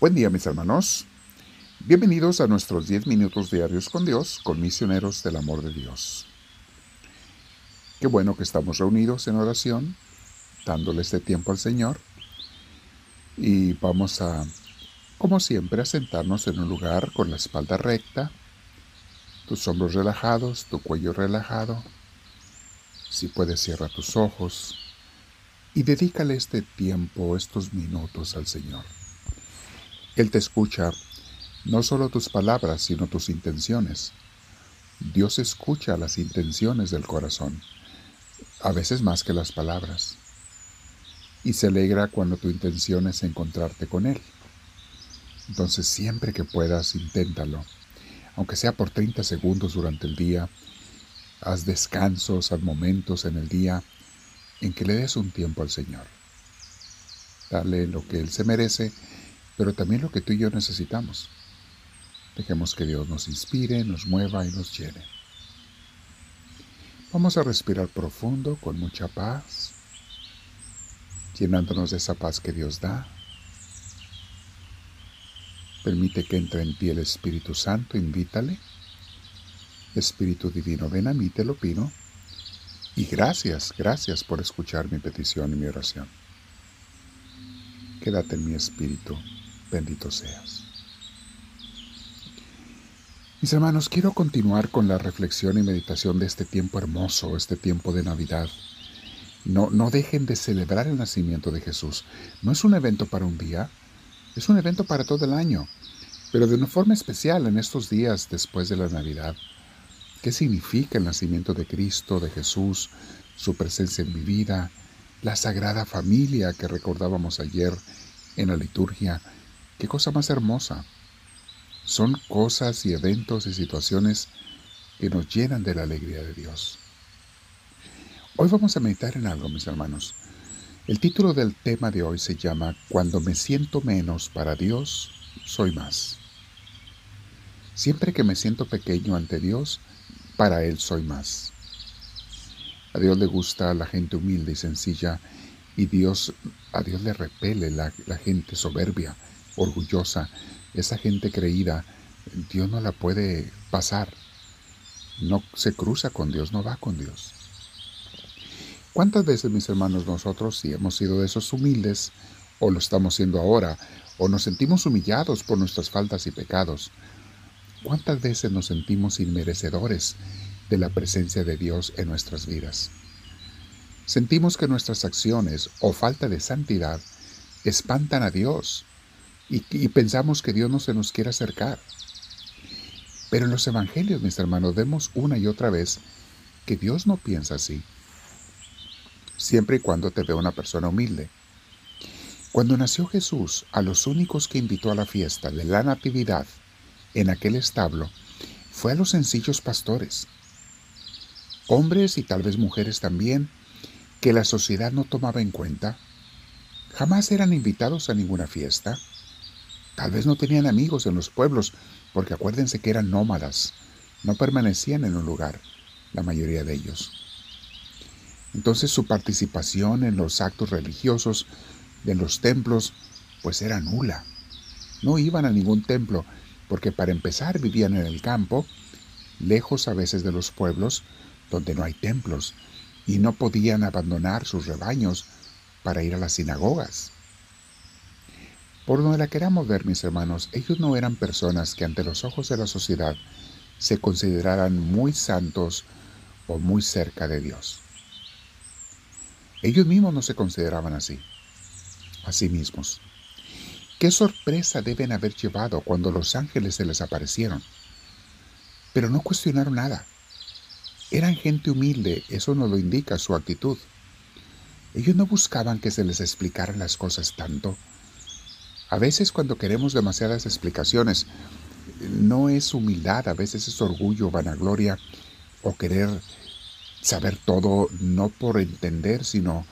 Buen día mis hermanos. Bienvenidos a nuestros 10 minutos diarios con Dios, con misioneros del amor de Dios. Qué bueno que estamos reunidos en oración, dándole este tiempo al Señor. Y vamos a, como siempre, a sentarnos en un lugar con la espalda recta, tus hombros relajados, tu cuello relajado. Si puedes, cierra tus ojos y dedícale este tiempo, estos minutos al Señor. Él te escucha no solo tus palabras, sino tus intenciones. Dios escucha las intenciones del corazón, a veces más que las palabras, y se alegra cuando tu intención es encontrarte con Él. Entonces siempre que puedas, inténtalo, aunque sea por 30 segundos durante el día, haz descansos, haz momentos en el día en que le des un tiempo al Señor. Dale lo que Él se merece pero también lo que tú y yo necesitamos. Dejemos que Dios nos inspire, nos mueva y nos llene. Vamos a respirar profundo con mucha paz, llenándonos de esa paz que Dios da. Permite que entre en ti el Espíritu Santo, invítale. Espíritu Divino, ven a mí, te lo pido. Y gracias, gracias por escuchar mi petición y mi oración. Quédate en mi espíritu bendito seas. Mis hermanos, quiero continuar con la reflexión y meditación de este tiempo hermoso, este tiempo de Navidad. No, no dejen de celebrar el nacimiento de Jesús. No es un evento para un día, es un evento para todo el año, pero de una forma especial en estos días después de la Navidad. ¿Qué significa el nacimiento de Cristo, de Jesús, su presencia en mi vida, la sagrada familia que recordábamos ayer en la liturgia? Qué cosa más hermosa. Son cosas y eventos y situaciones que nos llenan de la alegría de Dios. Hoy vamos a meditar en algo, mis hermanos. El título del tema de hoy se llama Cuando me siento menos para Dios, soy más. Siempre que me siento pequeño ante Dios, para Él soy más. A Dios le gusta la gente humilde y sencilla y Dios, a Dios le repele la, la gente soberbia, orgullosa, esa gente creída, Dios no la puede pasar. No se cruza con Dios, no va con Dios. ¿Cuántas veces, mis hermanos, nosotros, si hemos sido de esos humildes, o lo estamos siendo ahora, o nos sentimos humillados por nuestras faltas y pecados, cuántas veces nos sentimos inmerecedores de la presencia de Dios en nuestras vidas? Sentimos que nuestras acciones o falta de santidad espantan a Dios y, pensamos que Dios no se nos quiere acercar. Pero en los evangelios, mis hermanos, vemos una y otra vez que Dios no piensa así, siempre y cuando te ve una persona humilde. Cuando nació Jesús, a los únicos que invitó a la fiesta de la Natividad en aquel establo fue a los sencillos pastores, hombres y tal vez mujeres también, que la sociedad no tomaba en cuenta. Jamás eran invitados a ninguna fiesta. Tal vez no tenían amigos en los pueblos, porque acuérdense que eran nómadas, no permanecían en un lugar, la mayoría de ellos. Entonces su participación en los actos religiosos de los templos pues era nula. No iban a ningún templo, porque para empezar vivían en el campo, lejos a veces de los pueblos, donde no hay templos, y no podían abandonar sus rebaños para ir a las sinagogas. Por donde la queramos ver, mis hermanos, ellos no eran personas que ante los ojos de la sociedad se consideraran muy santos o muy cerca de Dios. Ellos mismos no se consideraban así, a sí mismos. Qué sorpresa deben haber llevado cuando los ángeles se les aparecieron. Pero no cuestionaron nada. Eran gente humilde, eso nos lo indica su actitud. Ellos no buscaban que se les explicaran las cosas tanto, a veces cuando queremos demasiadas explicaciones, no es humildad, a veces es orgullo, vanagloria o querer saber todo no por entender, sino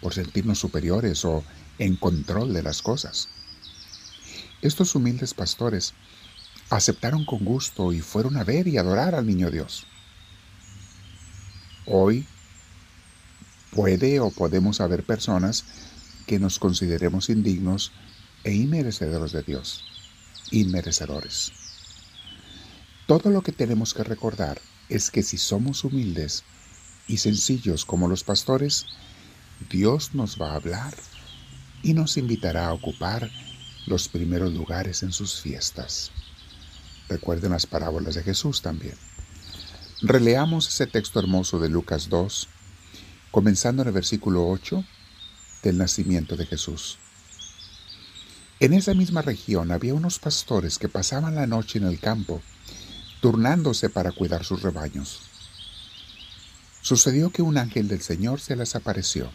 por sentirnos superiores o en control de las cosas. Estos humildes pastores aceptaron con gusto y fueron a ver y adorar al niño Dios. Hoy puede o podemos haber personas que nos consideremos indignos e inmerecedores de Dios. Inmerecedores. Todo lo que tenemos que recordar es que si somos humildes y sencillos como los pastores, Dios nos va a hablar y nos invitará a ocupar los primeros lugares en sus fiestas. Recuerden las parábolas de Jesús también. Releamos ese texto hermoso de Lucas 2, comenzando en el versículo 8 del nacimiento de Jesús. En esa misma región había unos pastores que pasaban la noche en el campo, turnándose para cuidar sus rebaños. Sucedió que un ángel del Señor se les apareció.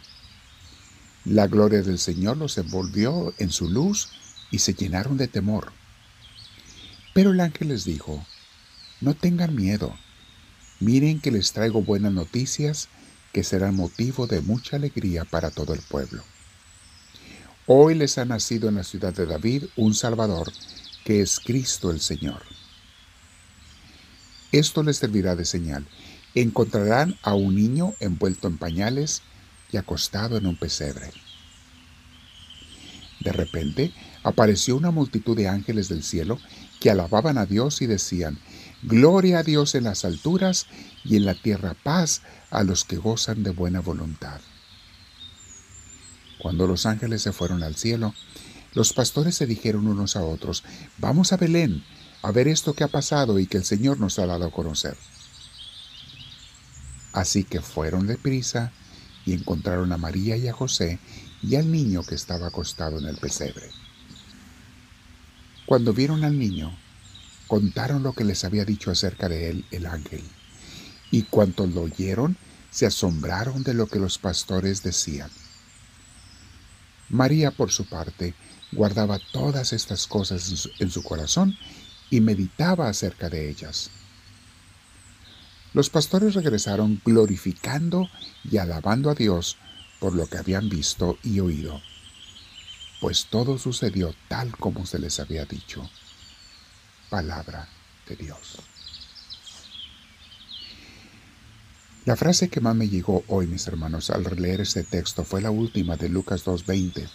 La gloria del Señor los envolvió en su luz y se llenaron de temor. Pero el ángel les dijo, no tengan miedo, miren que les traigo buenas noticias que serán motivo de mucha alegría para todo el pueblo. Hoy les ha nacido en la ciudad de David un Salvador, que es Cristo el Señor. Esto les servirá de señal. Encontrarán a un niño envuelto en pañales y acostado en un pesebre. De repente apareció una multitud de ángeles del cielo que alababan a Dios y decían, Gloria a Dios en las alturas y en la tierra paz a los que gozan de buena voluntad. Cuando los ángeles se fueron al cielo, los pastores se dijeron unos a otros, vamos a Belén a ver esto que ha pasado y que el Señor nos ha dado a conocer. Así que fueron deprisa y encontraron a María y a José y al niño que estaba acostado en el pesebre. Cuando vieron al niño, contaron lo que les había dicho acerca de él el ángel, y cuantos lo oyeron, se asombraron de lo que los pastores decían. María, por su parte, guardaba todas estas cosas en su, corazón y meditaba acerca de ellas. Los pastores regresaron glorificando y alabando a Dios por lo que habían visto y oído, pues todo sucedió tal como se les había dicho. Palabra de Dios. La frase que más me llegó hoy, mis hermanos, al leer este texto fue la última de Lucas 2.20.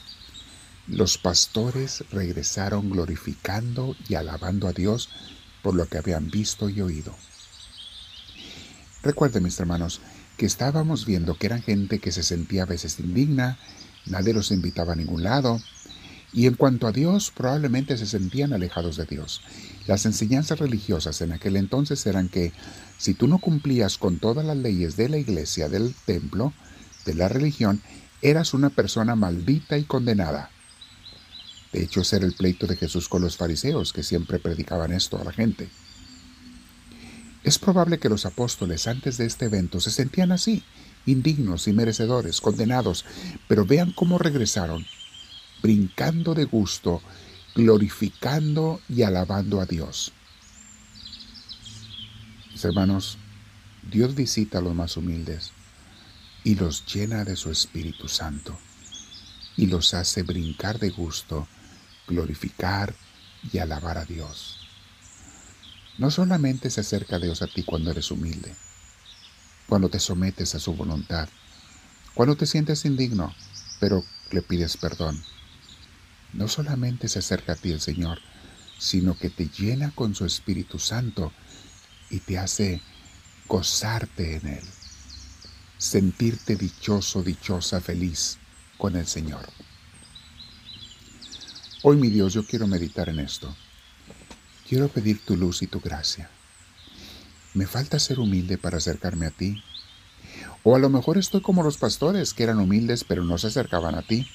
Los pastores regresaron glorificando y alabando a Dios por lo que habían visto y oído. Recuerden, mis hermanos, que estábamos viendo que eran gente que se sentía a veces indigna, nadie los invitaba a ningún lado, y en cuanto a Dios, probablemente se sentían alejados de Dios. Las enseñanzas religiosas en aquel entonces eran que si tú no cumplías con todas las leyes de la iglesia, del templo, de la religión, eras una persona maldita y condenada. De hecho, ese era el pleito de Jesús con los fariseos, que siempre predicaban esto a la gente. Es probable que los apóstoles antes de este evento se sentían así, indignos y merecedores, condenados, pero vean cómo regresaron, brincando de gusto, glorificando y alabando a Dios. Mis hermanos, Dios visita a los más humildes y los llena de su Espíritu Santo y los hace brincar de gusto, glorificar y alabar a Dios. No solamente se acerca Dios a ti cuando eres humilde, cuando te sometes a su voluntad, cuando te sientes indigno, pero le pides perdón. No solamente se acerca a ti el Señor, sino que te llena con su Espíritu Santo y te hace gozarte en Él, sentirte dichoso, dichosa, feliz con el Señor. Hoy, mi Dios, yo quiero meditar en esto. Quiero pedir tu luz y tu gracia. Me falta ser humilde para acercarme a ti. O a lo mejor estoy como los pastores que eran humildes pero no se acercaban a ti.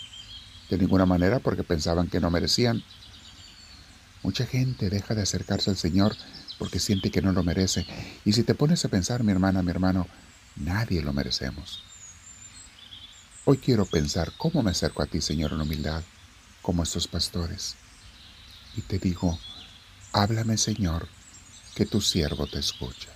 De ninguna manera porque pensaban que no merecían. Mucha gente deja de acercarse al Señor porque siente que no lo merece. Y si te pones a pensar, mi hermana, mi hermano, nadie lo merecemos. Hoy quiero pensar cómo me acerco a ti, Señor, en humildad, como estos pastores. Y te digo, háblame, Señor, que tu siervo te escucha.